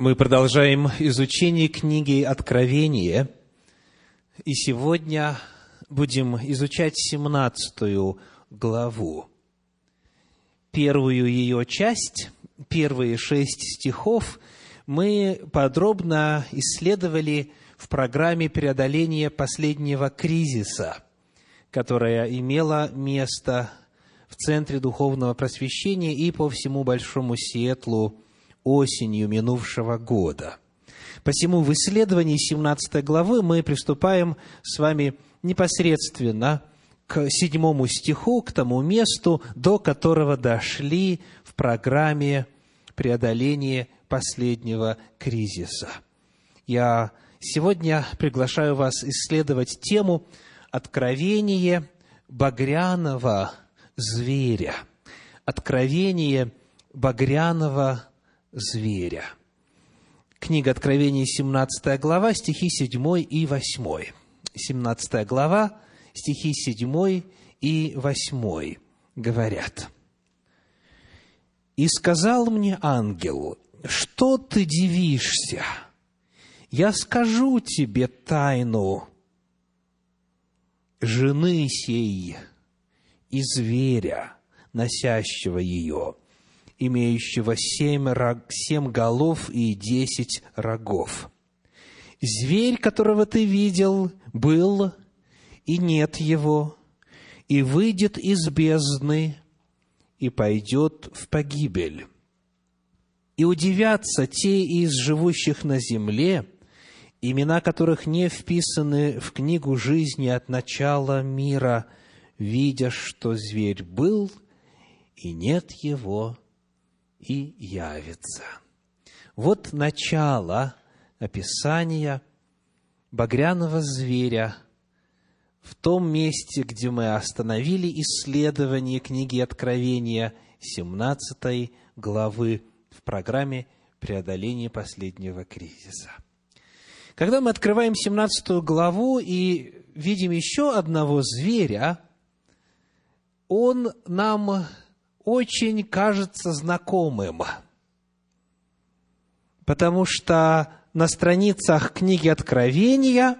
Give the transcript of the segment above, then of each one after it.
Мы продолжаем изучение книги Откровения, и сегодня будем изучать 17 главу. Первую ее часть, первые шесть стихов, мы подробно исследовали в программе преодоления последнего кризиса, которая имела место в Центре Духовного Просвещения и по всему Большому Сиэтлу – осенью минувшего года. Посему в исследовании 17 главы мы приступаем с вами непосредственно к седьмому стиху, к тому месту, до которого дошли в программе преодоления последнего кризиса. Я сегодня приглашаю вас исследовать тему «Откровение багряного зверя». Откровение багряного зверя. Книга Откровений, 17 глава, стихи 7 и 8. 17 глава, стихи 7 и 8 говорят. «И сказал мне ангел, что ты дивишься? Я скажу тебе тайну жены сей и зверя, носящего ее, имеющего семь, рог, семь голов и десять рогов. Зверь, которого ты видел, был, и нет его, и выйдет из бездны, и пойдет в погибель. И удивятся те из живущих на земле, имена которых не вписаны в книгу жизни от начала мира, видя, что зверь был, и нет его, и явится. Вот начало описания багряного зверя в том месте, где мы остановили исследование книги Откровения 17 главы в программе преодоления последнего кризиса. Когда мы открываем 17 главу и видим еще одного зверя, он нам очень кажется знакомым, потому что на страницах книги Откровения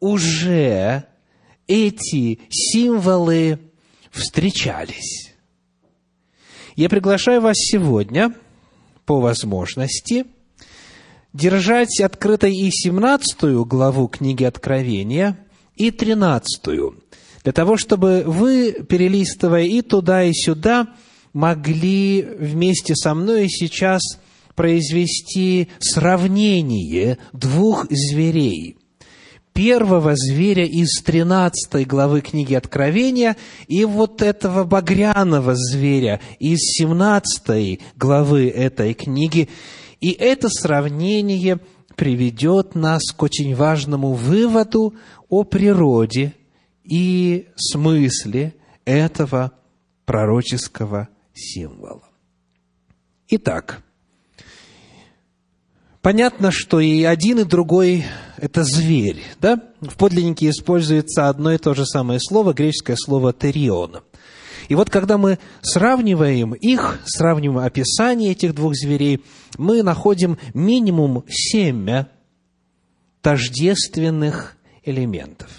уже эти символы встречались. Я приглашаю вас сегодня, по возможности, держать открытой и 17 главу книги Откровения, и 13, для того, чтобы вы, перелистывая и туда, и сюда, могли вместе со мной сейчас произвести сравнение двух зверей. Первого зверя из 13 главы книги Откровения и вот этого багряного зверя из 17 главы этой книги. И это сравнение приведет нас к очень важному выводу о природе и смысле этого пророческого символ. Итак, понятно, что и один, и другой – это зверь. Да? В подлиннике используется одно и то же самое слово, греческое слово «терион». И вот когда мы сравниваем их, сравниваем описание этих двух зверей, мы находим минимум семь тождественных элементов.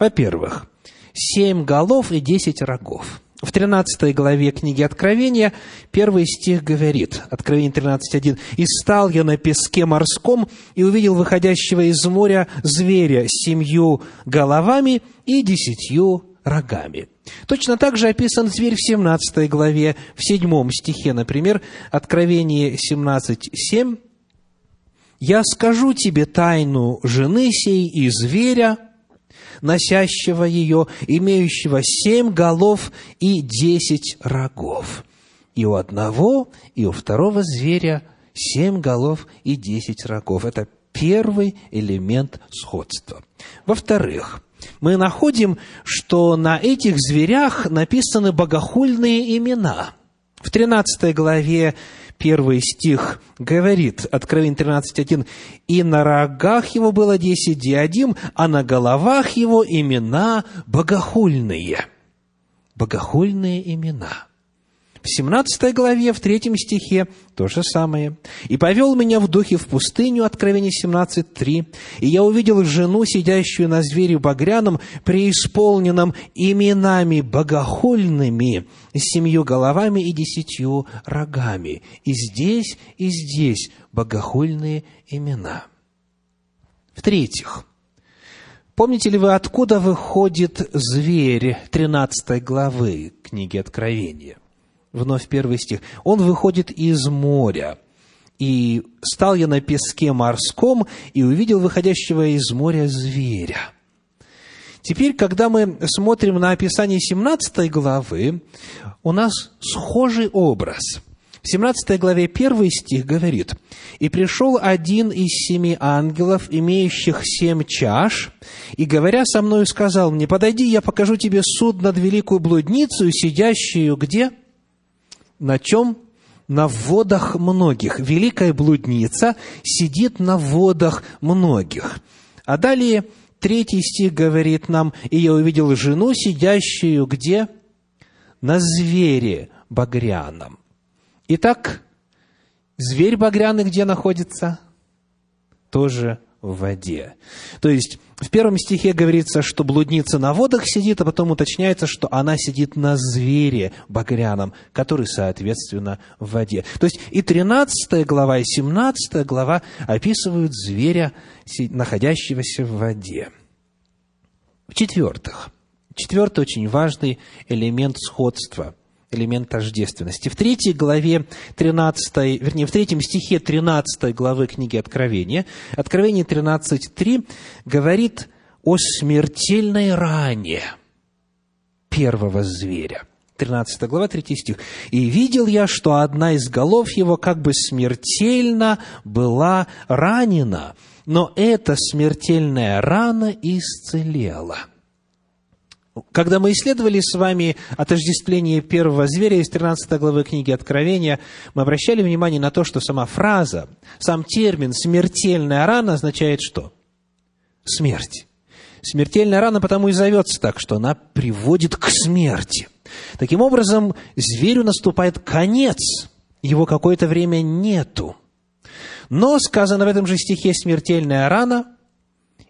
Во-первых, семь голов и десять рогов – в 13 главе книги Откровения первый стих говорит, Откровение 13.1, «И стал я на песке морском, и увидел выходящего из моря зверя с семью головами и десятью рогами». Точно так же описан зверь в 17 главе, в 7 стихе, например, Откровение 17.7, «Я скажу тебе тайну жены сей и зверя, носящего ее, имеющего семь голов и десять рогов. И у одного, и у второго зверя семь голов и десять рогов. Это первый элемент сходства. Во-вторых, мы находим, что на этих зверях написаны богохульные имена. В 13 главе первый стих говорит, Откровение 13.1, «И на рогах его было десять диадим, а на головах его имена богохульные». Богохульные имена. В 17 главе, в 3 стихе то же самое. «И повел меня в духе в пустыню» Откровение 17.3. «И я увидел жену, сидящую на звере багряном, преисполненном именами богохульными, с семью головами и десятью рогами». И здесь, и здесь богохульные имена. В-третьих, помните ли вы, откуда выходит зверь 13 главы книги Откровения? Вновь первый стих. Он выходит из моря. «И стал я на песке морском, и увидел выходящего из моря зверя». Теперь, когда мы смотрим на описание 17 главы, у нас схожий образ – в 17 главе 1 стих говорит, «И пришел один из семи ангелов, имеющих семь чаш, и, говоря со мною, сказал мне, подойди, я покажу тебе суд над великую блудницу, сидящую где? На чем? На водах многих. Великая блудница сидит на водах многих. А далее третий стих говорит нам, «И я увидел жену, сидящую где? На звере багряном». Итак, зверь багряный где находится? Тоже в воде. То есть, в первом стихе говорится, что блудница на водах сидит, а потом уточняется, что она сидит на звере багряном, который, соответственно, в воде. То есть, и 13 глава, и 17 глава описывают зверя, находящегося в воде. В-четвертых, четвертый очень важный элемент сходства – элемент тождественности. В третьей главе 13, вернее, в третьем стихе 13 главы книги Откровения, Откровение 13.3 говорит о смертельной ране первого зверя. 13 глава, 3 стих. «И видел я, что одна из голов его как бы смертельно была ранена, но эта смертельная рана исцелела». Когда мы исследовали с вами отождествление первого зверя из 13 главы книги Откровения, мы обращали внимание на то, что сама фраза, сам термин «смертельная рана» означает что? Смерть. Смертельная рана потому и зовется так, что она приводит к смерти. Таким образом, зверю наступает конец, его какое-то время нету. Но сказано в этом же стихе «смертельная рана»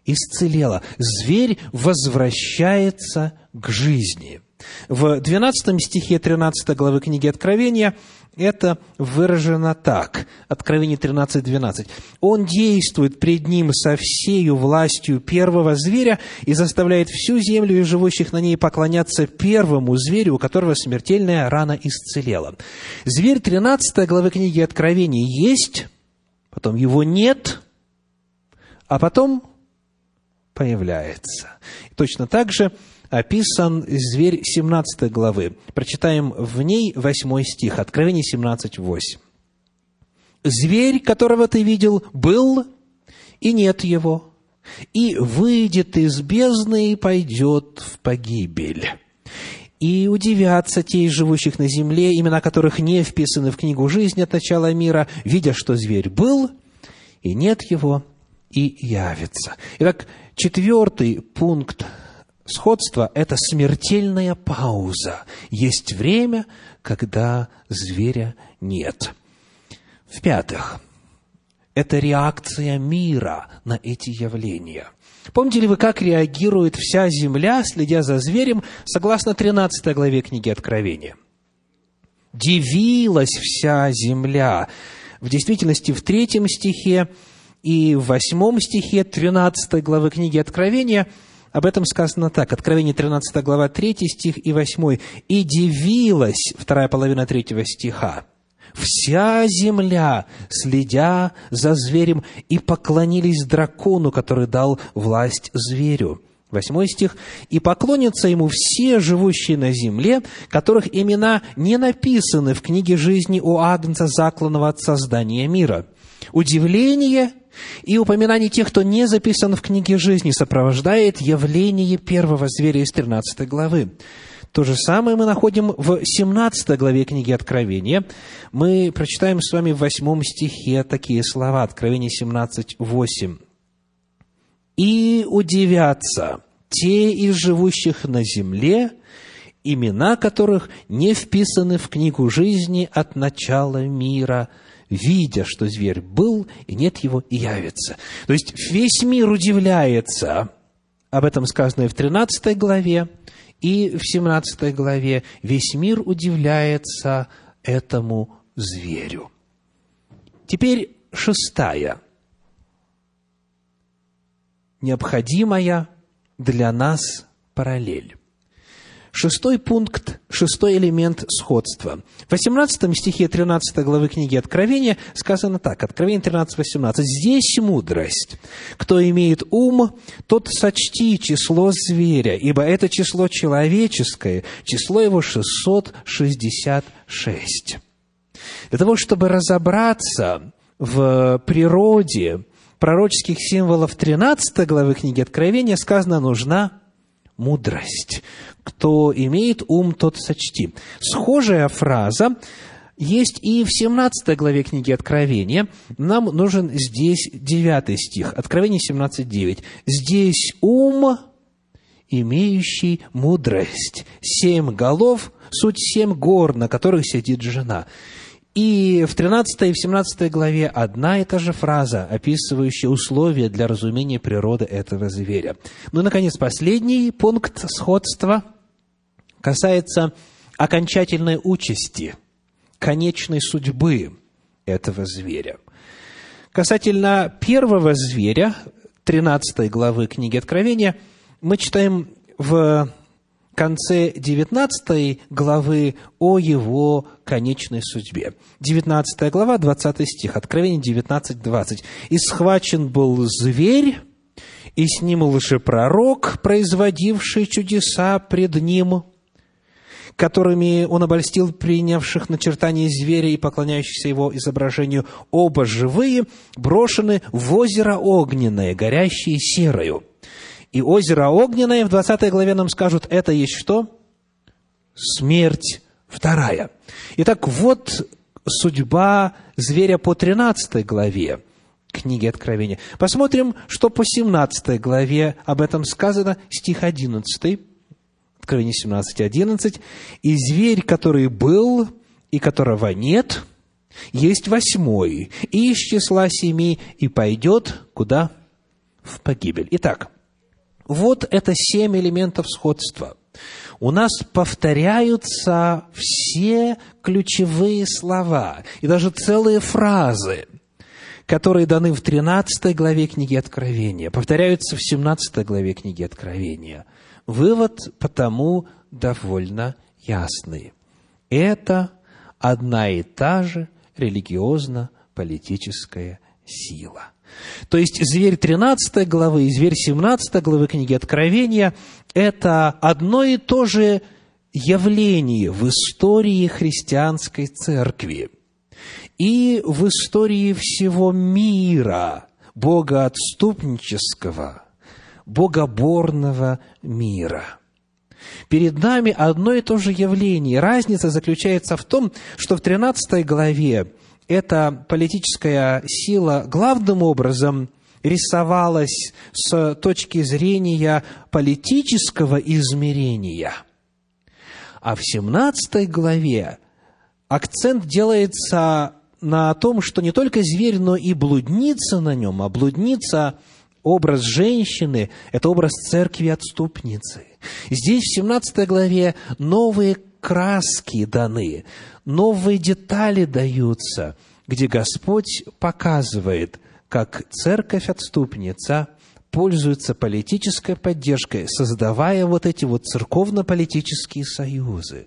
исцелела. Зверь возвращается к жизни. В 12 стихе 13 главы книги Откровения это выражено так. Откровение 13.12. «Он действует пред ним со всею властью первого зверя и заставляет всю землю и живущих на ней поклоняться первому зверю, у которого смертельная рана исцелела». Зверь 13 главы книги Откровения есть, потом его нет, а потом появляется. Точно так же описан зверь 17 главы. Прочитаем в ней 8 стих, Откровение 17, 8. «Зверь, которого ты видел, был, и нет его, и выйдет из бездны и пойдет в погибель». И удивятся те из живущих на земле, имена которых не вписаны в книгу жизни от начала мира, видя, что зверь был, и нет его, и явится. Итак, четвертый пункт сходства – это смертельная пауза. Есть время, когда зверя нет. В-пятых, это реакция мира на эти явления. Помните ли вы, как реагирует вся земля, следя за зверем, согласно 13 главе книги Откровения? Дивилась вся земля. В действительности, в третьем стихе и в восьмом стихе 13 главы книги Откровения об этом сказано так. Откровение 13 глава 3 стих и 8. «И дивилась» вторая половина третьего стиха. «Вся земля, следя за зверем, и поклонились дракону, который дал власть зверю». Восьмой стих. «И поклонятся ему все живущие на земле, которых имена не написаны в книге жизни у Агнца, закланного от создания мира». Удивление и упоминание тех, кто не записан в книге жизни, сопровождает явление первого зверя из 13 главы. То же самое мы находим в 17 главе книги Откровения. Мы прочитаем с вами в 8 стихе такие слова, Откровение 17, 8. «И удивятся те из живущих на земле, имена которых не вписаны в книгу жизни от начала мира, видя, что зверь был, и нет его, и явится. То есть весь мир удивляется, об этом сказано и в 13 главе, и в 17 главе. Весь мир удивляется этому зверю. Теперь шестая, необходимая для нас параллель. Шестой пункт, шестой элемент сходства. В 18 стихе 13 главы книги Откровения сказано так, Откровение 13, 18. «Здесь мудрость. Кто имеет ум, тот сочти число зверя, ибо это число человеческое, число его 666». Для того, чтобы разобраться в природе пророческих символов 13 главы книги Откровения, сказано, нужна мудрость. Кто имеет ум, тот сочти. Схожая фраза есть и в 17 главе книги Откровения. Нам нужен здесь 9 стих. Откровение 17.9. «Здесь ум, имеющий мудрость. Семь голов, суть семь гор, на которых сидит жена». И в 13 и в 17 главе одна и та же фраза, описывающая условия для разумения природы этого зверя. Ну и, наконец, последний пункт сходства касается окончательной участи, конечной судьбы этого зверя. Касательно первого зверя, 13 главы книги Откровения, мы читаем в конце 19 главы о его конечной судьбе. 19 глава, 20 стих, Откровение 19, 20. «И схвачен был зверь, и с ним лжепророк, производивший чудеса пред ним, которыми он обольстил принявших начертание зверя и поклоняющихся его изображению, оба живые, брошены в озеро огненное, горящее серою» и озеро огненное, в 20 главе нам скажут, это есть что? Смерть вторая. Итак, вот судьба зверя по 13 главе книги Откровения. Посмотрим, что по 17 главе об этом сказано, стих 11, Откровение 17, 11. «И зверь, который был и которого нет, есть восьмой, и из числа семи, и пойдет куда? В погибель». Итак, вот это семь элементов сходства. У нас повторяются все ключевые слова и даже целые фразы, которые даны в 13 главе книги Откровения, повторяются в 17 главе книги Откровения. Вывод потому довольно ясный. Это одна и та же религиозно-политическая сила. То есть зверь 13 главы и зверь 17 главы книги Откровения – это одно и то же явление в истории христианской церкви и в истории всего мира, богоотступнического, богоборного мира – Перед нами одно и то же явление. Разница заключается в том, что в 13 главе эта политическая сила главным образом рисовалась с точки зрения политического измерения. А в 17 главе акцент делается на том, что не только зверь, но и блудница на нем, а блудница – образ женщины, это образ церкви-отступницы. Здесь в 17 главе новые краски даны, новые детали даются, где Господь показывает, как церковь-отступница пользуется политической поддержкой, создавая вот эти вот церковно-политические союзы.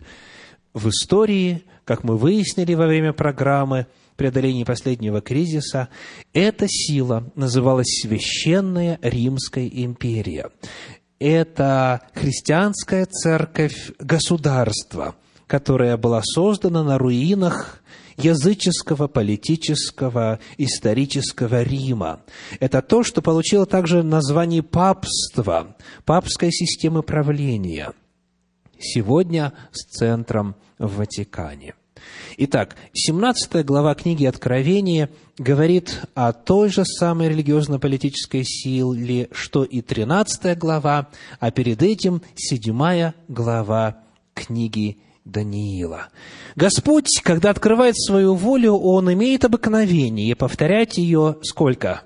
В истории, как мы выяснили во время программы преодоления последнего кризиса, эта сила называлась Священная Римская империя это христианская церковь государства, которая была создана на руинах языческого, политического, исторического Рима. Это то, что получило также название папства, папской системы правления, сегодня с центром в Ватикане. Итак, 17 глава книги Откровения говорит о той же самой религиозно-политической силе, что и 13 глава, а перед этим 7 глава книги Даниила. Господь, когда открывает свою волю, Он имеет обыкновение повторять ее сколько?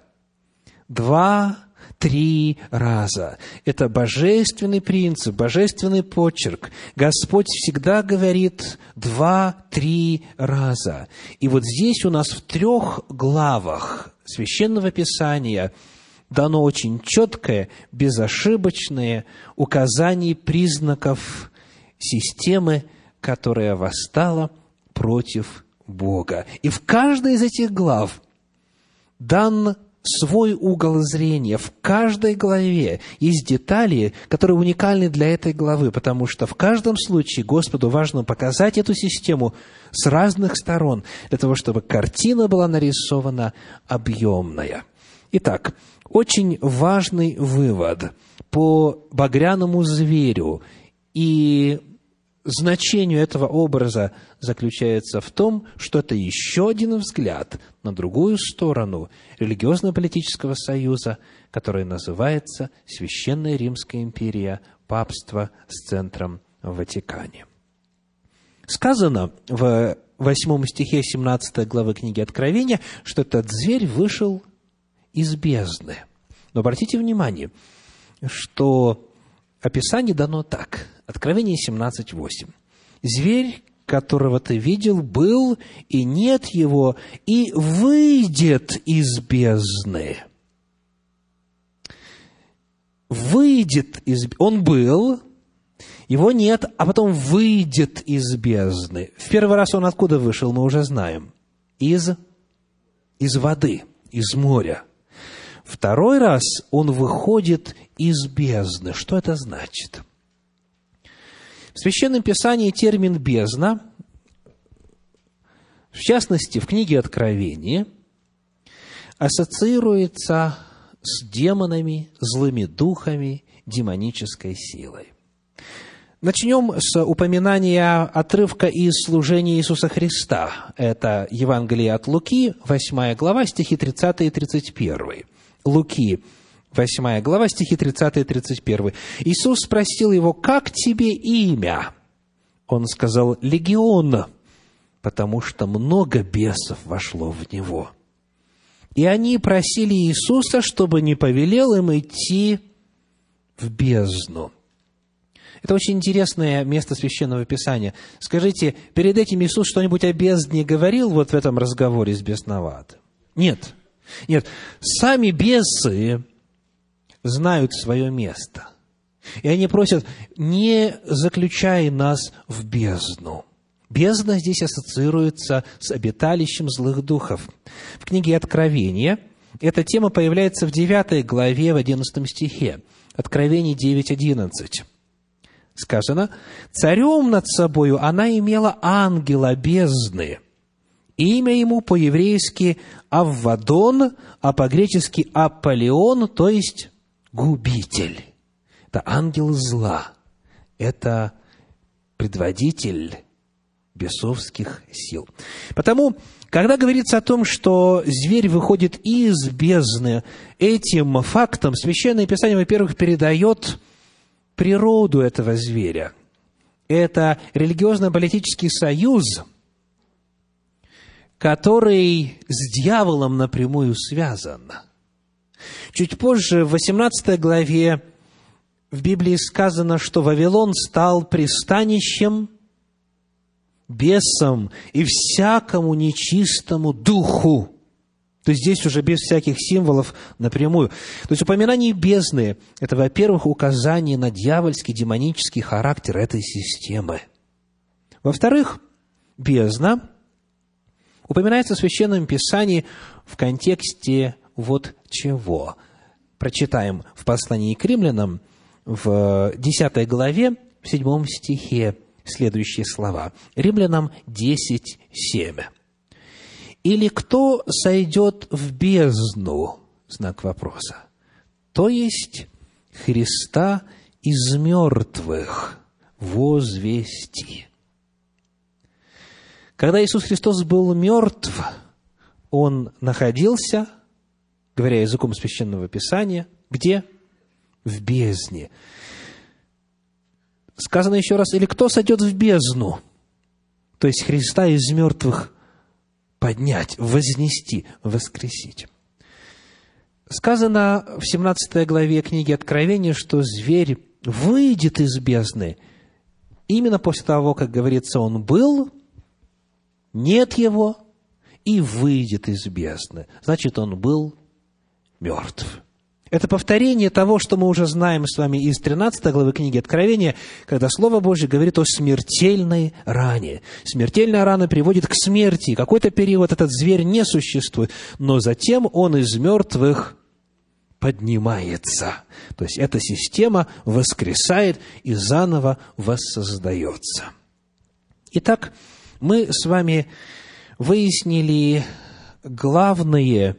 Два, три раза. Это божественный принцип, божественный почерк. Господь всегда говорит два-три раза. И вот здесь у нас в трех главах Священного Писания дано очень четкое, безошибочное указание признаков системы, которая восстала против Бога. И в каждой из этих глав дан свой угол зрения. В каждой главе есть детали, которые уникальны для этой главы, потому что в каждом случае Господу важно показать эту систему с разных сторон, для того, чтобы картина была нарисована объемная. Итак, очень важный вывод по багряному зверю и значению этого образа заключается в том, что это еще один взгляд на другую сторону религиозно-политического союза, который называется Священная Римская империя, папство с центром в Ватикане. Сказано в восьмом стихе 17 главы книги Откровения, что этот зверь вышел из бездны. Но обратите внимание, что описание дано так. Откровение 17.8. «Зверь, которого ты видел, был, и нет его, и выйдет из бездны». Выйдет из... Он был, его нет, а потом выйдет из бездны. В первый раз он откуда вышел, мы уже знаем. Из, из воды, из моря. Второй раз он выходит из бездны. Что это значит? В Священном Писании термин «бездна», в частности, в книге Откровения, ассоциируется с демонами, злыми духами, демонической силой. Начнем с упоминания отрывка из служения Иисуса Христа. Это Евангелие от Луки, 8 глава, стихи 30 и 31. Луки, 8 глава, стихи 30 и 31. Иисус спросил его, «Как тебе имя?» Он сказал, «Легион», потому что много бесов вошло в него. И они просили Иисуса, чтобы не повелел им идти в бездну. Это очень интересное место Священного Писания. Скажите, перед этим Иисус что-нибудь о бездне говорил вот в этом разговоре с бесноватым? Нет. Нет. Сами бесы знают свое место. И они просят, не заключай нас в бездну. Бездна здесь ассоциируется с обиталищем злых духов. В книге Откровения эта тема появляется в 9 главе, в 11 стихе. Откровение 9.11. Сказано, «Царем над собою она имела ангела бездны, имя ему по-еврейски Аввадон, а по-гречески Аполеон, то есть губитель. Это ангел зла. Это предводитель бесовских сил. Потому, когда говорится о том, что зверь выходит из бездны, этим фактом Священное Писание, во-первых, передает природу этого зверя. Это религиозно-политический союз, который с дьяволом напрямую связан – Чуть позже, в 18 главе, в Библии сказано, что Вавилон стал пристанищем бесам и всякому нечистому духу. То есть здесь уже без всяких символов напрямую. То есть упоминание бездны – это, во-первых, указание на дьявольский, демонический характер этой системы. Во-вторых, бездна упоминается в Священном Писании в контексте вот чего. Прочитаем в послании к римлянам в 10 главе, в 7 стихе следующие слова. Римлянам 10, 7. «Или кто сойдет в бездну?» Знак вопроса. То есть Христа из мертвых возвести. Когда Иисус Христос был мертв, Он находился говоря языком священного писания, где? В бездне. Сказано еще раз, или кто сойдет в бездну? То есть Христа из мертвых поднять, вознести, воскресить. Сказано в 17 главе книги Откровения, что зверь выйдет из бездны именно после того, как говорится, он был, нет его, и выйдет из бездны. Значит, он был мертв. Это повторение того, что мы уже знаем с вами из 13 главы книги Откровения, когда Слово Божье говорит о смертельной ране. Смертельная рана приводит к смерти. Какой-то период этот зверь не существует, но затем он из мертвых поднимается. То есть эта система воскресает и заново воссоздается. Итак, мы с вами выяснили главные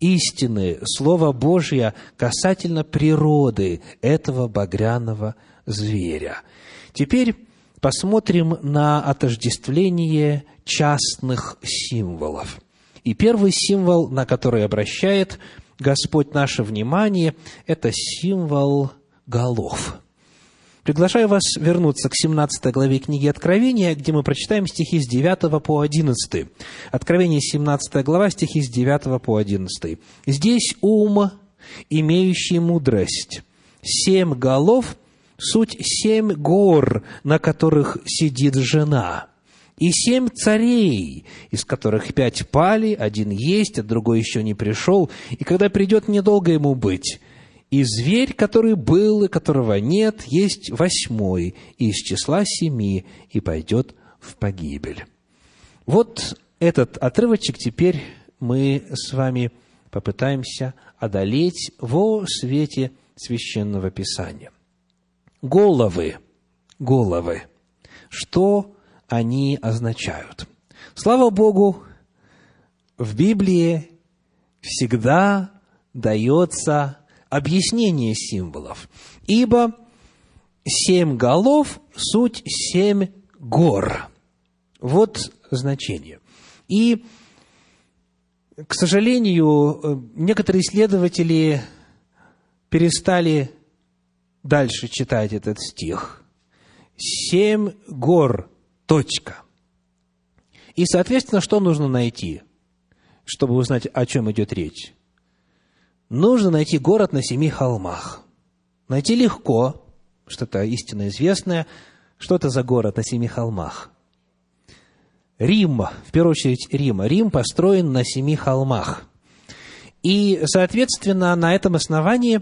истины Слова Божьего касательно природы этого багряного зверя. Теперь посмотрим на отождествление частных символов. И первый символ, на который обращает Господь наше внимание, это символ голов – Приглашаю вас вернуться к 17 главе книги Откровения, где мы прочитаем стихи с 9 по 11. Откровение, 17 глава, стихи с 9 по 11. «Здесь ум, имеющий мудрость, семь голов, суть семь гор, на которых сидит жена» и семь царей, из которых пять пали, один есть, а другой еще не пришел, и когда придет, недолго ему быть. И зверь, который был и которого нет, есть восьмой из числа семи и пойдет в погибель. Вот этот отрывочек теперь мы с вами попытаемся одолеть во свете священного писания. Головы, головы, что они означают? Слава Богу, в Библии всегда дается объяснение символов. Ибо семь голов – суть семь гор. Вот значение. И, к сожалению, некоторые исследователи перестали дальше читать этот стих. Семь гор, точка. И, соответственно, что нужно найти, чтобы узнать, о чем идет речь? Нужно найти город на семи холмах. Найти легко, что-то истинно известное. Что это за город на семи холмах? Рим, в первую очередь Рим. Рим построен на семи холмах. И, соответственно, на этом основании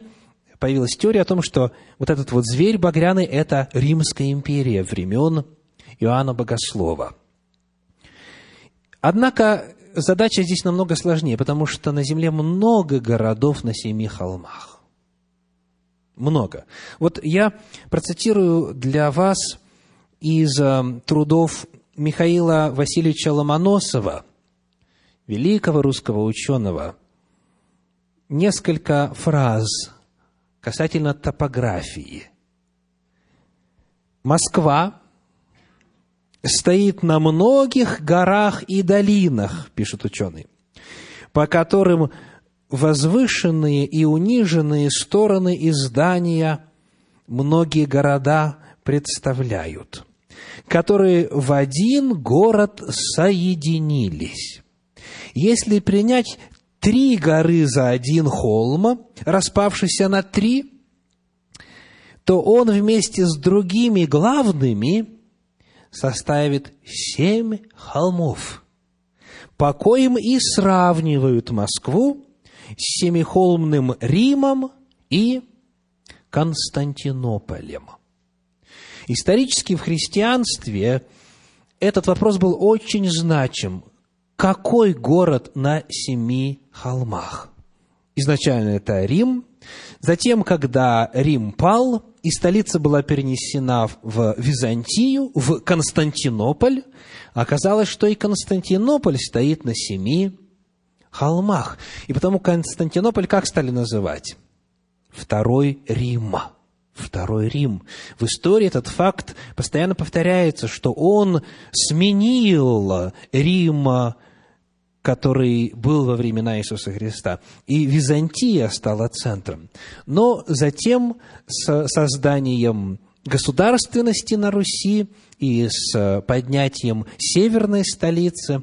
появилась теория о том, что вот этот вот зверь багряный – это Римская империя времен Иоанна Богослова. Однако задача здесь намного сложнее, потому что на Земле много городов на семи холмах. Много. Вот я процитирую для вас из э, трудов Михаила Васильевича Ломоносова, великого русского ученого, несколько фраз касательно топографии. Москва стоит на многих горах и долинах, пишут ученые, по которым возвышенные и униженные стороны издания многие города представляют, которые в один город соединились. Если принять три горы за один холм, распавшийся на три, то он вместе с другими главными составит семь холмов, по коим и сравнивают Москву с семихолмным Римом и Константинополем. Исторически в христианстве этот вопрос был очень значим. Какой город на семи холмах? Изначально это Рим. Затем, когда Рим пал, и столица была перенесена в Византию, в Константинополь, оказалось, что и Константинополь стоит на семи холмах. И потому Константинополь как стали называть? Второй Рим. Второй Рим. В истории этот факт постоянно повторяется, что он сменил Рима который был во времена Иисуса Христа. И Византия стала центром. Но затем с созданием государственности на Руси и с поднятием северной столицы,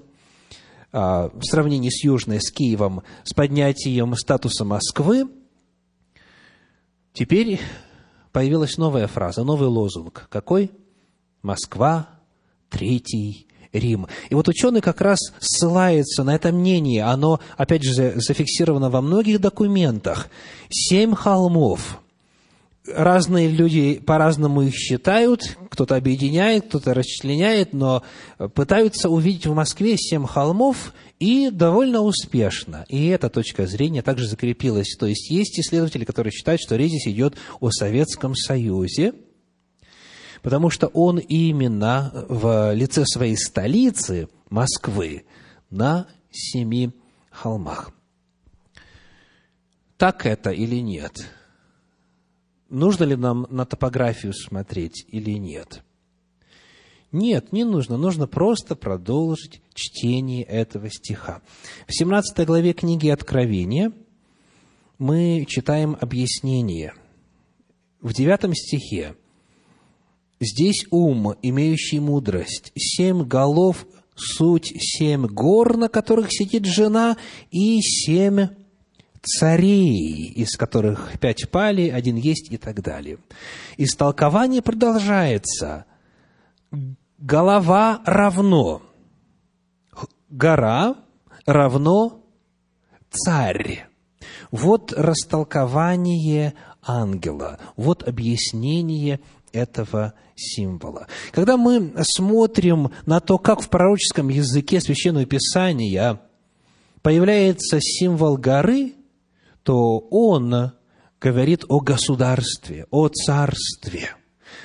а, в сравнении с южной, с Киевом, с поднятием статуса Москвы, теперь появилась новая фраза, новый лозунг. Какой? Москва, Третий Рим. И вот ученый как раз ссылается на это мнение. Оно, опять же, зафиксировано во многих документах. Семь холмов. Разные люди по-разному их считают, кто-то объединяет, кто-то расчленяет, но пытаются увидеть в Москве семь холмов и довольно успешно. И эта точка зрения также закрепилась. То есть есть исследователи, которые считают, что речь здесь идет о Советском Союзе – потому что он именно в лице своей столицы, Москвы, на семи холмах. Так это или нет? Нужно ли нам на топографию смотреть или нет? Нет, не нужно. Нужно просто продолжить чтение этого стиха. В 17 главе книги Откровения мы читаем объяснение. В 9 стихе Здесь ум, имеющий мудрость, семь голов – суть семь гор, на которых сидит жена, и семь царей, из которых пять пали, один есть и так далее. Истолкование продолжается. Голова равно. Гора равно царь. Вот растолкование ангела, вот объяснение этого символа. Когда мы смотрим на то, как в пророческом языке Священного Писания появляется символ горы, то он говорит о государстве, о царстве.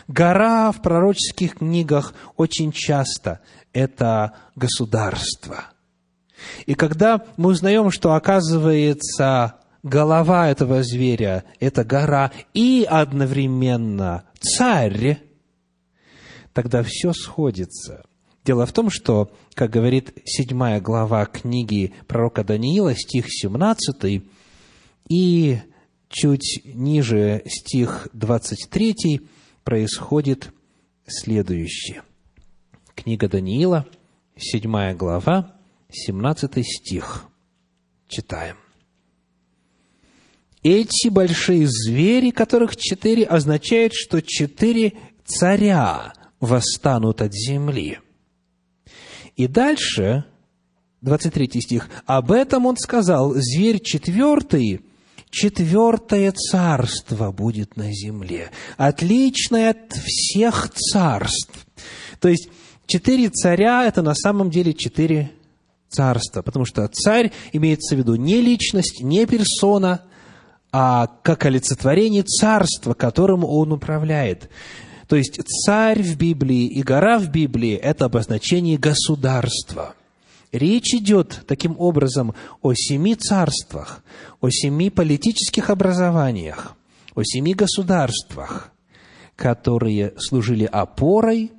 Гора в пророческих книгах очень часто – это государство. И когда мы узнаем, что, оказывается, голова этого зверя – это гора, и одновременно царь, тогда все сходится. Дело в том, что, как говорит седьмая глава книги пророка Даниила, стих 17, и чуть ниже стих 23, происходит следующее. Книга Даниила, седьмая глава, 17 стих. Читаем. Эти большие звери, которых четыре, означают, что четыре царя восстанут от земли. И дальше, 23 стих, об этом он сказал, зверь четвертый, четвертое царство будет на земле, отличное от всех царств. То есть, четыре царя – это на самом деле четыре царства, потому что царь имеется в виду не личность, не персона – а как олицетворение царства, которым он управляет. То есть царь в Библии и гора в Библии – это обозначение государства. Речь идет таким образом о семи царствах, о семи политических образованиях, о семи государствах, которые служили опорой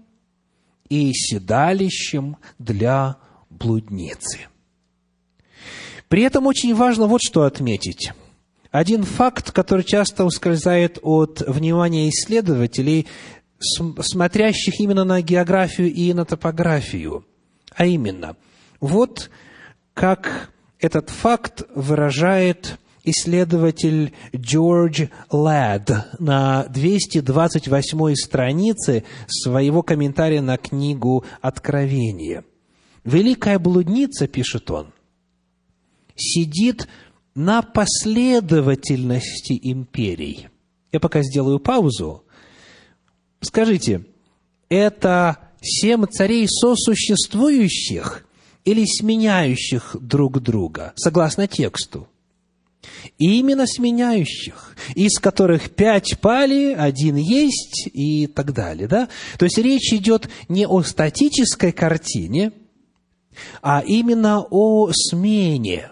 и седалищем для блудницы. При этом очень важно вот что отметить – один факт, который часто ускользает от внимания исследователей, смотрящих именно на географию и на топографию. А именно, вот как этот факт выражает исследователь Джордж Лад на 228 странице своего комментария на книгу «Откровение». «Великая блудница», пишет он, «сидит на последовательности империй. Я пока сделаю паузу. Скажите, это семь царей сосуществующих или сменяющих друг друга, согласно тексту? И именно сменяющих, из которых пять пали, один есть и так далее. Да? То есть речь идет не о статической картине, а именно о смене,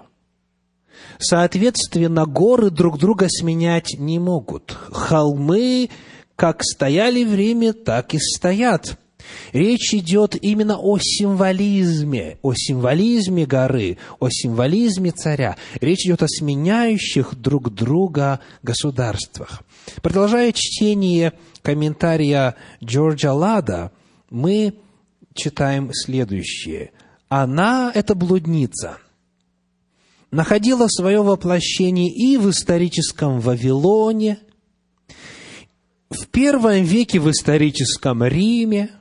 Соответственно, горы друг друга сменять не могут. Холмы как стояли в Риме, так и стоят. Речь идет именно о символизме, о символизме горы, о символизме царя. Речь идет о сменяющих друг друга государствах. Продолжая чтение комментария Джорджа Лада, мы читаем следующее. Она, эта блудница, находила свое воплощение и в историческом Вавилоне, в первом веке в историческом Риме –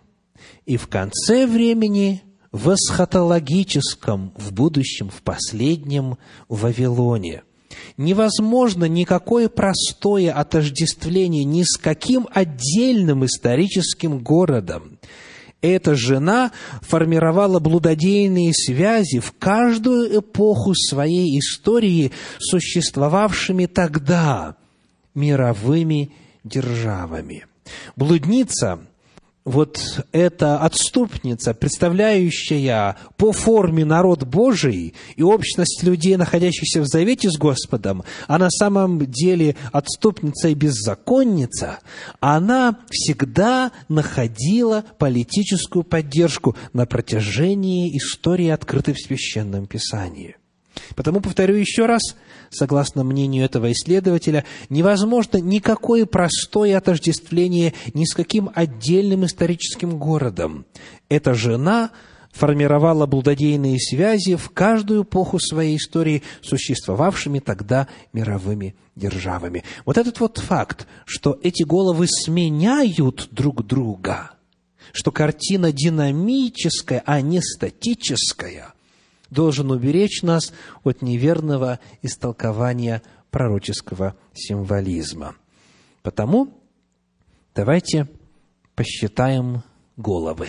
и в конце времени в эсхатологическом, в будущем, в последнем Вавилоне. Невозможно никакое простое отождествление ни с каким отдельным историческим городом. Эта жена формировала блудодейные связи в каждую эпоху своей истории, существовавшими тогда мировыми державами. Блудница вот эта отступница, представляющая по форме народ Божий и общность людей, находящихся в завете с Господом, а на самом деле отступница и беззаконница, она всегда находила политическую поддержку на протяжении истории, открытой в Священном Писании. Потому, повторю еще раз, согласно мнению этого исследователя, невозможно никакое простое отождествление ни с каким отдельным историческим городом. Эта жена формировала блудодейные связи в каждую эпоху своей истории, существовавшими тогда мировыми державами. Вот этот вот факт, что эти головы сменяют друг друга, что картина динамическая, а не статическая – должен уберечь нас от неверного истолкования пророческого символизма. Потому давайте посчитаем головы.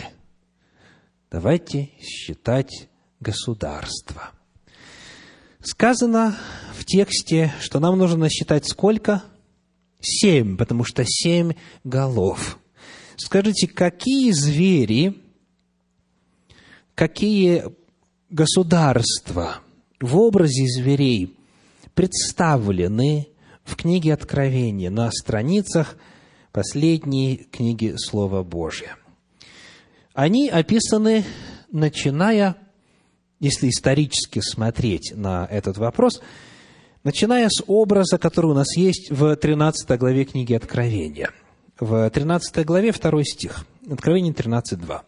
Давайте считать государство. Сказано в тексте, что нам нужно насчитать сколько? Семь, потому что семь голов. Скажите, какие звери, какие государства в образе зверей представлены в книге Откровения на страницах последней книги Слова Божия. Они описаны, начиная, если исторически смотреть на этот вопрос, начиная с образа, который у нас есть в 13 главе книги Откровения. В 13 главе 2 стих. Откровение 13.2.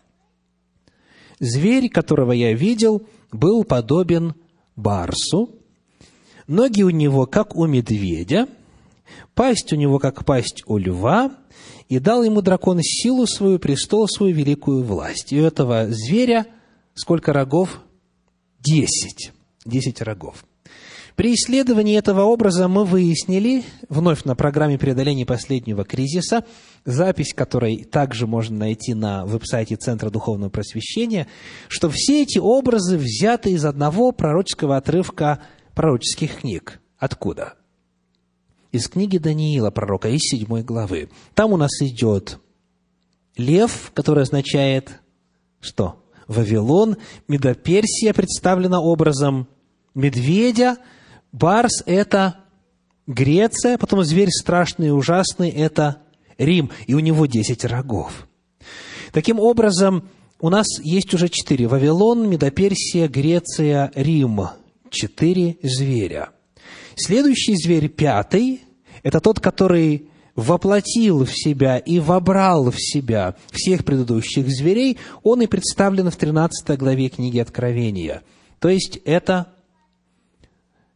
«Зверь, которого я видел, был подобен барсу, ноги у него, как у медведя, пасть у него, как пасть у льва, и дал ему дракон силу свою, престол свою, великую власть. И у этого зверя сколько рогов? Десять. Десять рогов. При исследовании этого образа мы выяснили, вновь на программе преодоления последнего кризиса, запись которой также можно найти на веб-сайте Центра Духовного Просвещения, что все эти образы взяты из одного пророческого отрывка пророческих книг. Откуда? Из книги Даниила, пророка, из седьмой главы. Там у нас идет лев, который означает что? Вавилон. Медоперсия представлена образом медведя – Барс – это Греция, потом зверь страшный и ужасный – это Рим, и у него десять рогов. Таким образом, у нас есть уже четыре. Вавилон, Медоперсия, Греция, Рим. Четыре зверя. Следующий зверь, пятый, это тот, который воплотил в себя и вобрал в себя всех предыдущих зверей, он и представлен в 13 главе книги Откровения. То есть, это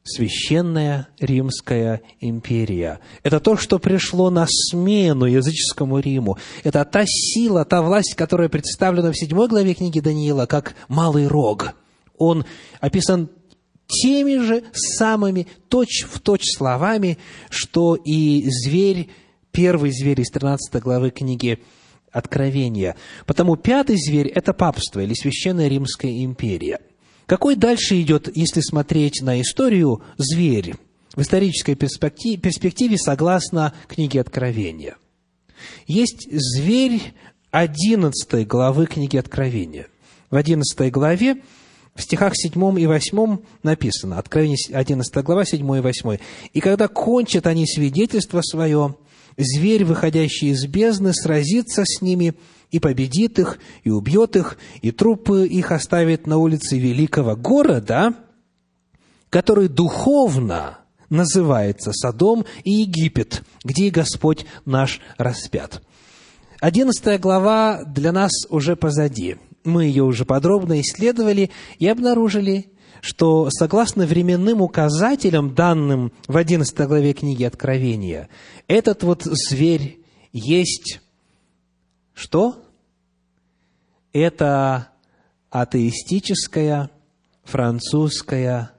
Священная Римская империя. Это то, что пришло на смену языческому Риму. Это та сила, та власть, которая представлена в седьмой главе книги Даниила как «малый рог». Он описан теми же самыми точь-в-точь точь словами, что и зверь, первый зверь из 13 главы книги Откровения. Потому пятый зверь – это папство или Священная Римская империя – какой дальше идет, если смотреть на историю, зверь в исторической перспективе, перспективе согласно книге Откровения? Есть зверь 11 главы книги Откровения. В 11 главе в стихах 7 и 8 написано, Откровение 11 глава, 7 и 8. «И когда кончат они свидетельство свое, зверь, выходящий из бездны, сразится с ними, и победит их, и убьет их, и трупы их оставит на улице великого города, который духовно называется Содом и Египет, где Господь наш распят. Одиннадцатая глава для нас уже позади. Мы ее уже подробно исследовали и обнаружили, что согласно временным указателям, данным в одиннадцатой главе книги Откровения, этот вот зверь есть что? Это атеистическая французская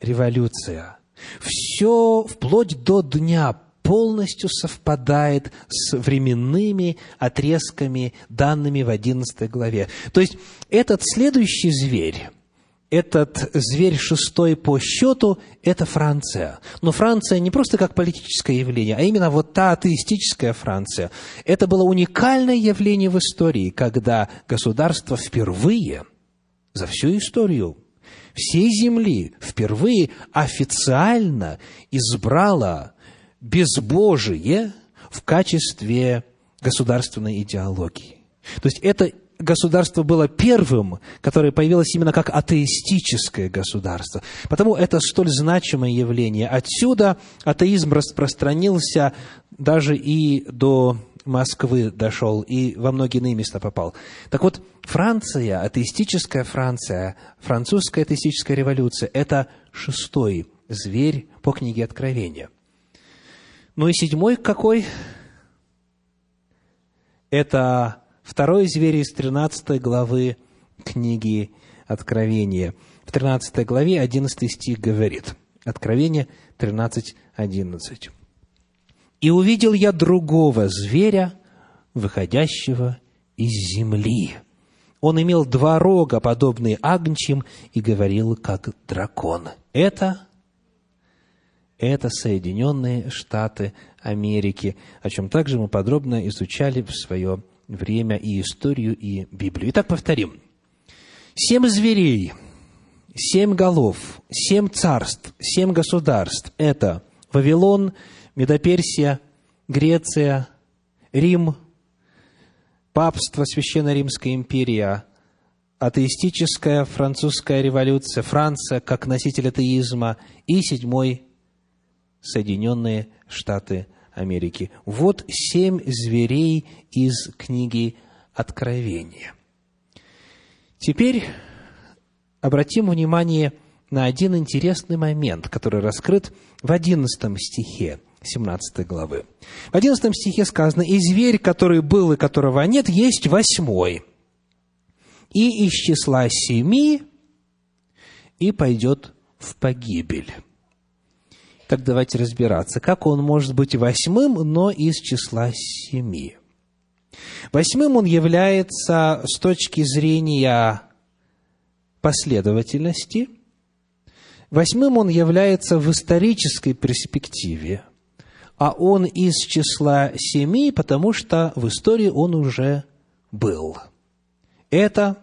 революция. Все вплоть до дня полностью совпадает с временными отрезками, данными в 11 главе. То есть, этот следующий зверь, этот зверь шестой по счету – это Франция. Но Франция не просто как политическое явление, а именно вот та атеистическая Франция. Это было уникальное явление в истории, когда государство впервые за всю историю всей земли впервые официально избрало безбожие в качестве государственной идеологии. То есть это государство было первым, которое появилось именно как атеистическое государство. Потому это столь значимое явление. Отсюда атеизм распространился даже и до Москвы дошел и во многие иные места попал. Так вот, Франция, атеистическая Франция, французская атеистическая революция – это шестой зверь по книге Откровения. Ну и седьмой какой? Это второй зверь из 13 главы книги Откровения. В 13 главе 11 стих говорит. Откровение 13, 11. «И увидел я другого зверя, выходящего из земли. Он имел два рога, подобные агнчим, и говорил, как дракон. Это это Соединенные Штаты Америки, о чем также мы подробно изучали в свое время и историю, и Библию. Итак, повторим. Семь зверей, семь голов, семь царств, семь государств – это Вавилон, Медоперсия, Греция, Рим, папство, Священная Римская империя, атеистическая французская революция, Франция как носитель атеизма и седьмой Соединенные Штаты. Вот семь зверей из книги Откровения. Теперь обратим внимание на один интересный момент, который раскрыт в одиннадцатом стихе 17 главы. В одиннадцатом стихе сказано, «И зверь, который был и которого нет, есть восьмой, и из числа семи, и пойдет в погибель». Так давайте разбираться, как он может быть восьмым, но из числа семи. Восьмым он является с точки зрения последовательности. Восьмым он является в исторической перспективе, а он из числа семи, потому что в истории он уже был. Это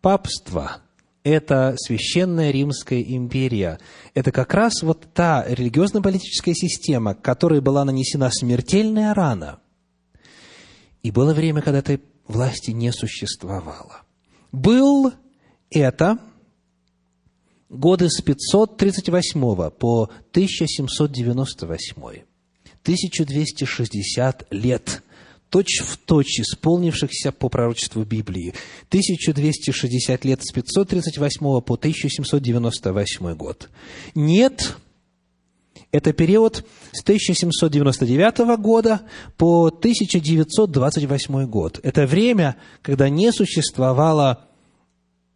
папство – это Священная Римская империя. Это как раз вот та религиозно-политическая система, которой была нанесена смертельная рана. И было время, когда этой власти не существовало. Был это годы с 538 по 1798. 1260 лет точь в точь исполнившихся по пророчеству Библии. 1260 лет с 538 по 1798 год. Нет, это период с 1799 года по 1928 год. Это время, когда не существовало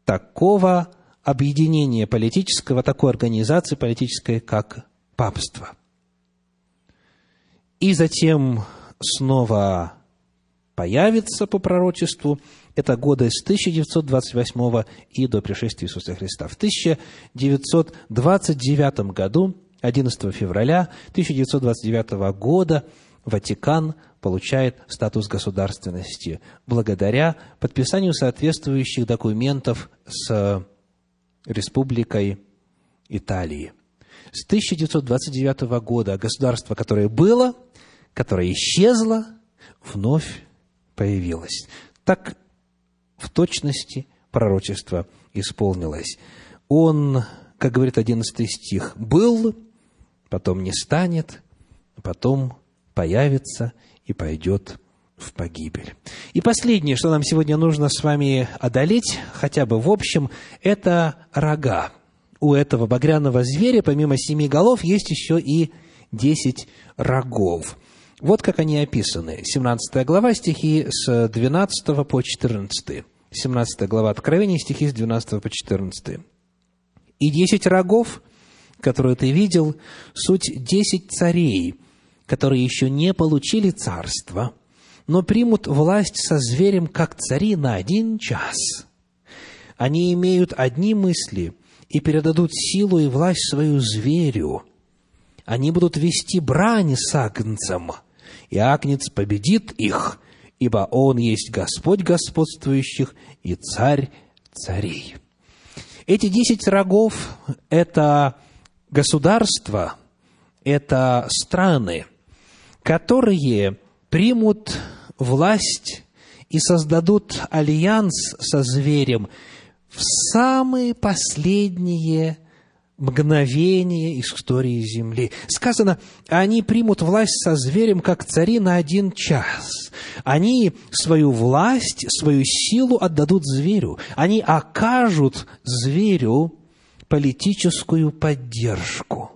такого объединения политического, такой организации политической, как папство. И затем снова появится по пророчеству, это годы с 1928 и до пришествия Иисуса Христа. В 1929 году, 11 февраля 1929 года, Ватикан получает статус государственности благодаря подписанию соответствующих документов с Республикой Италии. С 1929 года государство, которое было, которое исчезло, вновь появилось. Так в точности пророчество исполнилось. Он, как говорит одиннадцатый стих, был, потом не станет, потом появится и пойдет в погибель. И последнее, что нам сегодня нужно с вами одолеть, хотя бы в общем, это рога. У этого багряного зверя, помимо семи голов, есть еще и десять рогов. Вот как они описаны. 17 глава, стихи с 12 по 14. 17 глава Откровения, стихи с 12 по 14. «И десять рогов, которые ты видел, суть десять царей, которые еще не получили царство, но примут власть со зверем, как цари, на один час. Они имеют одни мысли и передадут силу и власть свою зверю. Они будут вести брань с агнцем, и агнец победит их, ибо он есть Господь господствующих и царь царей. Эти десять рогов – это государства, это страны, которые примут власть и создадут альянс со зверем в самые последние мгновение истории Земли. Сказано, они примут власть со зверем, как цари на один час. Они свою власть, свою силу отдадут зверю. Они окажут зверю политическую поддержку.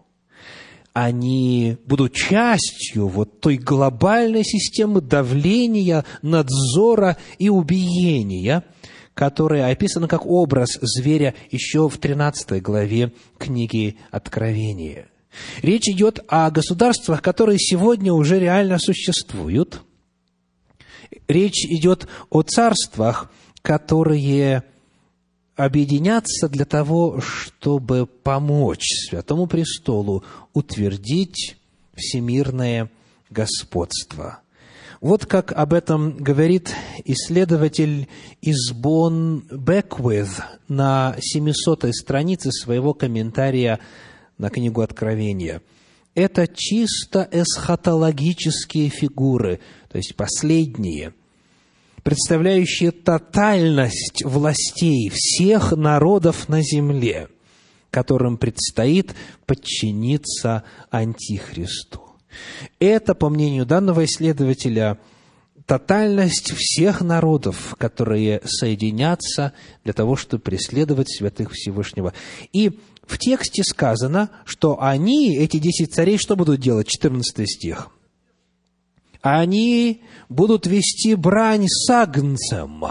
Они будут частью вот той глобальной системы давления, надзора и убиения – которое описано как образ зверя еще в 13 главе книги Откровения. Речь идет о государствах, которые сегодня уже реально существуют. Речь идет о царствах, которые объединятся для того, чтобы помочь Святому Престолу утвердить всемирное господство – вот как об этом говорит исследователь из Бон Беквith на 700 странице своего комментария на книгу Откровения. Это чисто эсхатологические фигуры, то есть последние, представляющие тотальность властей всех народов на земле, которым предстоит подчиниться Антихристу. Это, по мнению данного исследователя, тотальность всех народов, которые соединятся для того, чтобы преследовать святых Всевышнего. И в тексте сказано, что они, эти десять царей, что будут делать? 14 стих. Они будут вести брань с агнцем.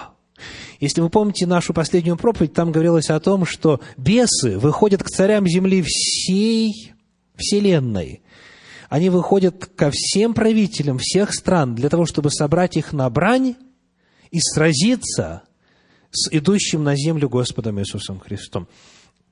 Если вы помните нашу последнюю проповедь, там говорилось о том, что бесы выходят к царям земли всей вселенной – они выходят ко всем правителям всех стран для того, чтобы собрать их на брань и сразиться с идущим на землю Господом Иисусом Христом.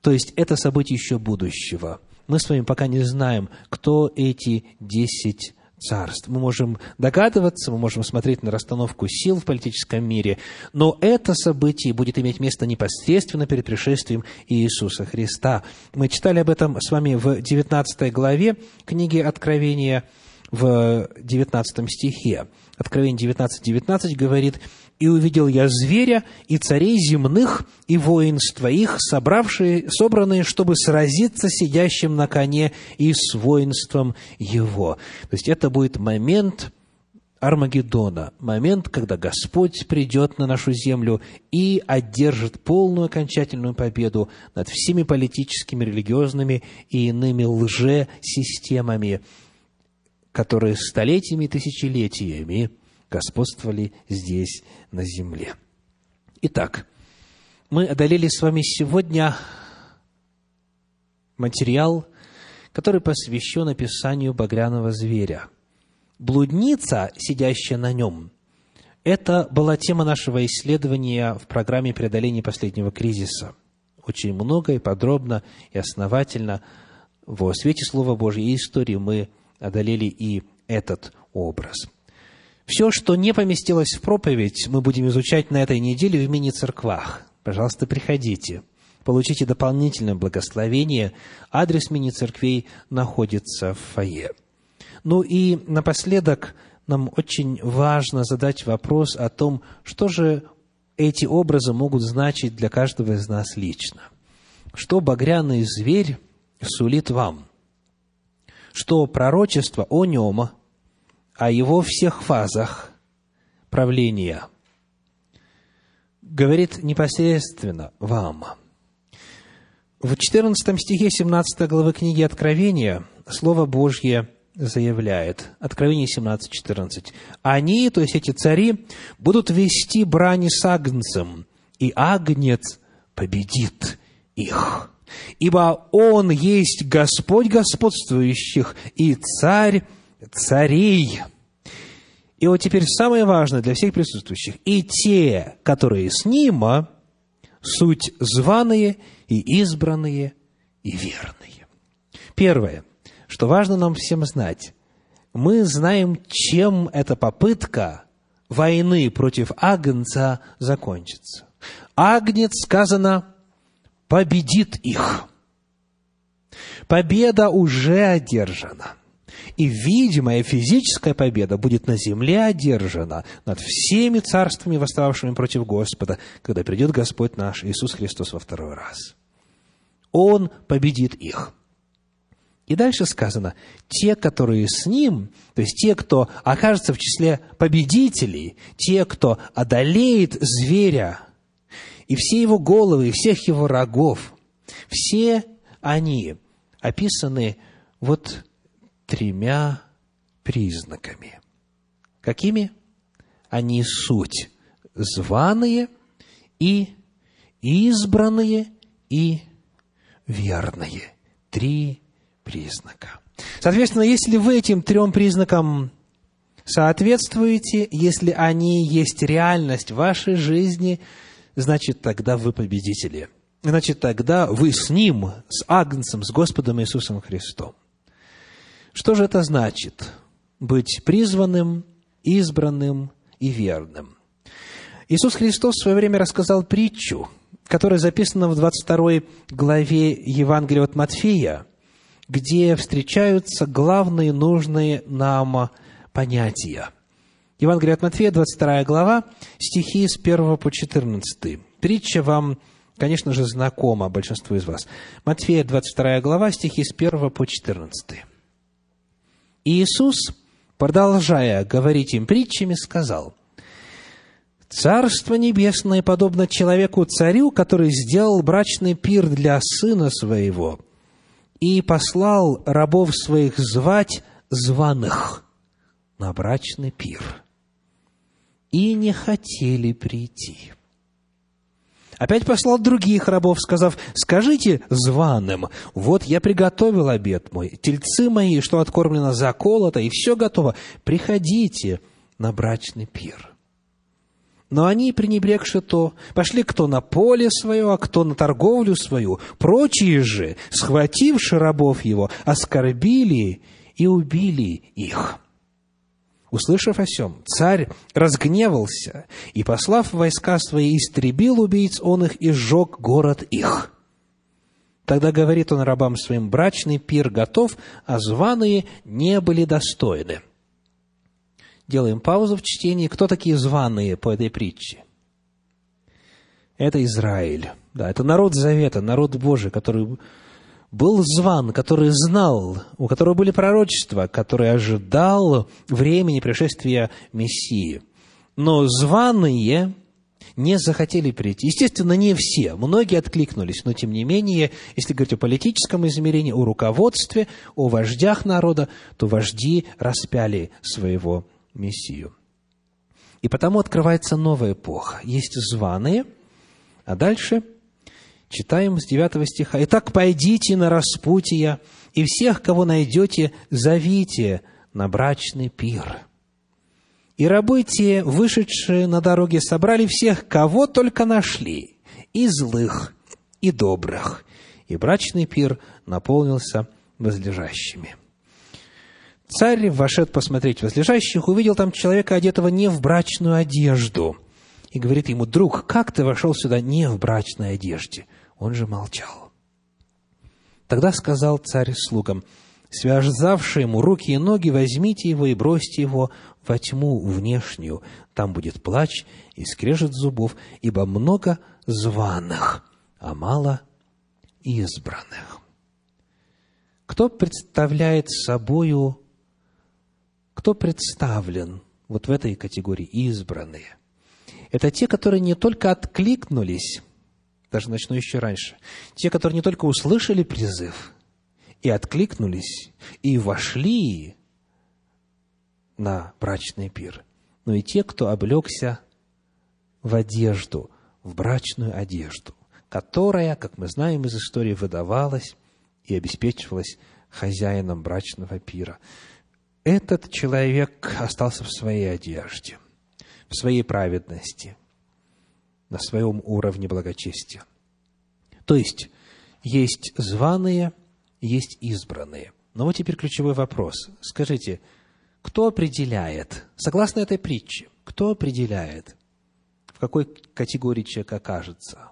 То есть это событие еще будущего. Мы с вами пока не знаем, кто эти десять царств. Мы можем догадываться, мы можем смотреть на расстановку сил в политическом мире, но это событие будет иметь место непосредственно перед пришествием Иисуса Христа. Мы читали об этом с вами в 19 главе книги Откровения, в 19 стихе. Откровение 19, 19 говорит, «И увидел я зверя и царей земных, и воинства их, собравшие, собранные, чтобы сразиться сидящим на коне и с воинством его». То есть это будет момент Армагеддона, момент, когда Господь придет на нашу землю и одержит полную окончательную победу над всеми политическими, религиозными и иными лже-системами, которые столетиями и тысячелетиями господствовали здесь, на земле. Итак, мы одолели с вами сегодня материал, который посвящен описанию багряного зверя. Блудница, сидящая на нем, это была тема нашего исследования в программе преодоления последнего кризиса. Очень много и подробно и основательно во свете Слова Божьей и истории мы одолели и этот образ. Все, что не поместилось в проповедь, мы будем изучать на этой неделе в мини-церквах. Пожалуйста, приходите. Получите дополнительное благословение. Адрес мини-церквей находится в фойе. Ну и напоследок нам очень важно задать вопрос о том, что же эти образы могут значить для каждого из нас лично. Что багряный зверь сулит вам? Что пророчество о нем, о его всех фазах правления – говорит непосредственно вам. В 14 стихе 17 главы книги Откровения Слово Божье заявляет, Откровение 17, 14, «Они, то есть эти цари, будут вести брани с Агнцем, и Агнец победит их. Ибо Он есть Господь господствующих и Царь царей». И вот теперь самое важное для всех присутствующих. И те, которые с ним, суть званые и избранные и верные. Первое, что важно нам всем знать. Мы знаем, чем эта попытка войны против Агнца закончится. Агнец, сказано, победит их. Победа уже одержана – и видимая физическая победа будет на земле одержана над всеми царствами, восставшими против Господа, когда придет Господь наш Иисус Христос во второй раз. Он победит их. И дальше сказано, те, которые с ним, то есть те, кто окажется в числе победителей, те, кто одолеет зверя, и все его головы, и всех его рогов, все они описаны вот тремя признаками. Какими? Они суть званые и избранные и верные. Три признака. Соответственно, если вы этим трем признакам соответствуете, если они есть реальность вашей жизни, значит, тогда вы победители. Значит, тогда вы с Ним, с Агнцем, с Господом Иисусом Христом. Что же это значит? Быть призванным, избранным и верным. Иисус Христос в свое время рассказал притчу, которая записана в 22 главе Евангелия от Матфея, где встречаются главные нужные нам понятия. Евангелие от Матфея, 22 глава, стихи с 1 по 14. Притча вам, конечно же, знакома большинству из вас. Матфея, 22 глава, стихи с 1 по 14. Иисус, продолжая говорить им притчами, сказал, «Царство небесное подобно человеку-царю, который сделал брачный пир для сына своего и послал рабов своих звать званых на брачный пир, и не хотели прийти». Опять послал других рабов, сказав, «Скажите званым, вот я приготовил обед мой, тельцы мои, что откормлено заколото, и все готово, приходите на брачный пир». Но они, пренебрегши то, пошли кто на поле свое, а кто на торговлю свою. Прочие же, схвативши рабов его, оскорбили и убили их. Услышав о сем, царь разгневался и, послав войска свои, истребил убийц он их и сжег город их. Тогда говорит он рабам своим, брачный пир готов, а званые не были достойны. Делаем паузу в чтении. Кто такие званые по этой притче? Это Израиль. Да, это народ Завета, народ Божий, который был зван, который знал, у которого были пророчества, который ожидал времени пришествия Мессии. Но званые не захотели прийти. Естественно, не все. Многие откликнулись, но тем не менее, если говорить о политическом измерении, о руководстве, о вождях народа, то вожди распяли своего Мессию. И потому открывается новая эпоха. Есть званые, а дальше – Читаем с 9 стиха. «Итак, пойдите на распутье, и всех, кого найдете, зовите на брачный пир». И рабы те, вышедшие на дороге, собрали всех, кого только нашли, и злых, и добрых, и брачный пир наполнился возлежащими. Царь вошед посмотреть возлежащих, увидел там человека, одетого не в брачную одежду, и говорит ему, «Друг, как ты вошел сюда не в брачной одежде?» Он же молчал. Тогда сказал царь слугам, связавший ему руки и ноги, возьмите его и бросьте его во тьму внешнюю. Там будет плач и скрежет зубов, ибо много званых, а мало избранных. Кто представляет собою, кто представлен вот в этой категории избранные? Это те, которые не только откликнулись, даже начну еще раньше, те, которые не только услышали призыв и откликнулись, и вошли на брачный пир, но и те, кто облегся в одежду, в брачную одежду, которая, как мы знаем из истории, выдавалась и обеспечивалась хозяином брачного пира. Этот человек остался в своей одежде, в своей праведности, на своем уровне благочестия. То есть, есть званые, есть избранные. Но вот теперь ключевой вопрос. Скажите, кто определяет, согласно этой притче, кто определяет, в какой категории человек окажется?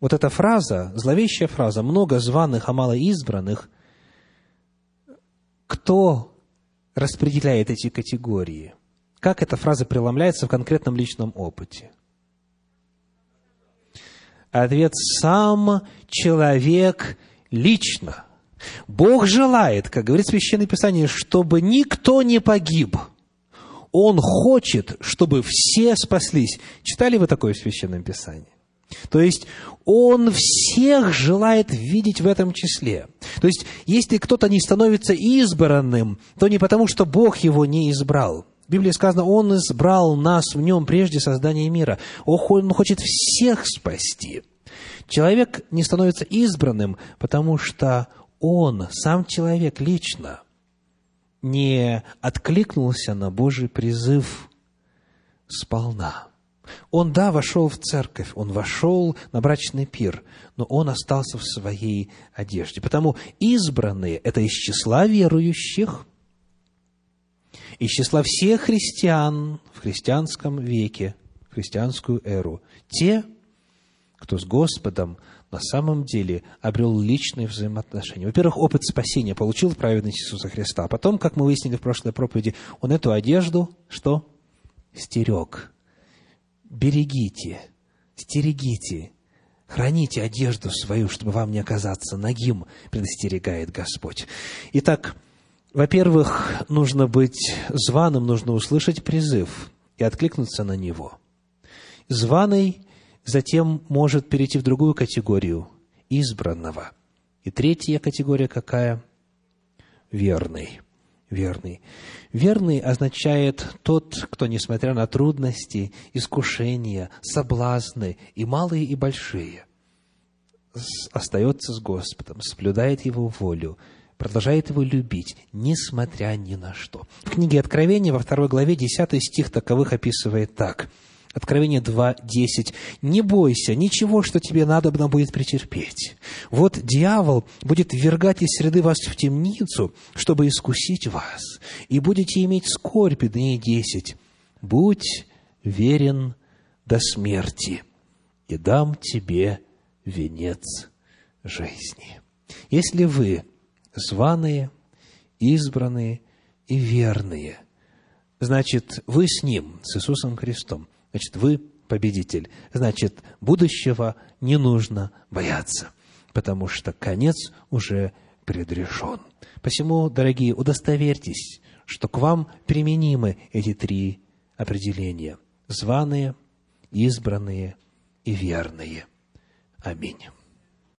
Вот эта фраза, зловещая фраза, много званых, а мало избранных, кто распределяет эти категории? Как эта фраза преломляется в конкретном личном опыте? Ответ – сам человек лично – Бог желает, как говорит Священное Писание, чтобы никто не погиб. Он хочет, чтобы все спаслись. Читали вы такое в Священном Писании? То есть, Он всех желает видеть в этом числе. То есть, если кто-то не становится избранным, то не потому, что Бог его не избрал. В Библии сказано, Он избрал нас в Нем прежде создания мира. Он хочет всех спасти. Человек не становится избранным, потому что он, сам человек лично, не откликнулся на Божий призыв сполна. Он, да, вошел в церковь, он вошел на брачный пир, но он остался в своей одежде. Потому избранные – это из числа верующих, из числа всех христиан в христианском веке, в христианскую эру. Те, кто с Господом на самом деле обрел личные взаимоотношения. Во-первых, опыт спасения получил в праведности Иисуса Христа. А потом, как мы выяснили в прошлой проповеди, он эту одежду, что? Стерег. Берегите, стерегите, храните одежду свою, чтобы вам не оказаться нагим, предостерегает Господь. Итак, во-первых, нужно быть званым, нужно услышать призыв и откликнуться на него. Званый затем может перейти в другую категорию – избранного. И третья категория какая? Верный. Верный. Верный означает тот, кто, несмотря на трудности, искушения, соблазны, и малые, и большие, остается с Господом, соблюдает Его волю, продолжает Его любить, несмотря ни на что. В книге Откровения во второй главе 10 стих таковых описывает так – Откровение 2.10. «Не бойся ничего, что тебе надобно будет претерпеть. Вот дьявол будет ввергать из среды вас в темницу, чтобы искусить вас, и будете иметь скорбь дней десять. Будь верен до смерти, и дам тебе венец жизни». Если вы званые, избранные и верные, значит, вы с Ним, с Иисусом Христом, Значит, вы победитель. Значит, будущего не нужно бояться, потому что конец уже предрешен. Посему, дорогие, удостоверьтесь, что к вам применимы эти три определения. Званые, избранные и верные. Аминь.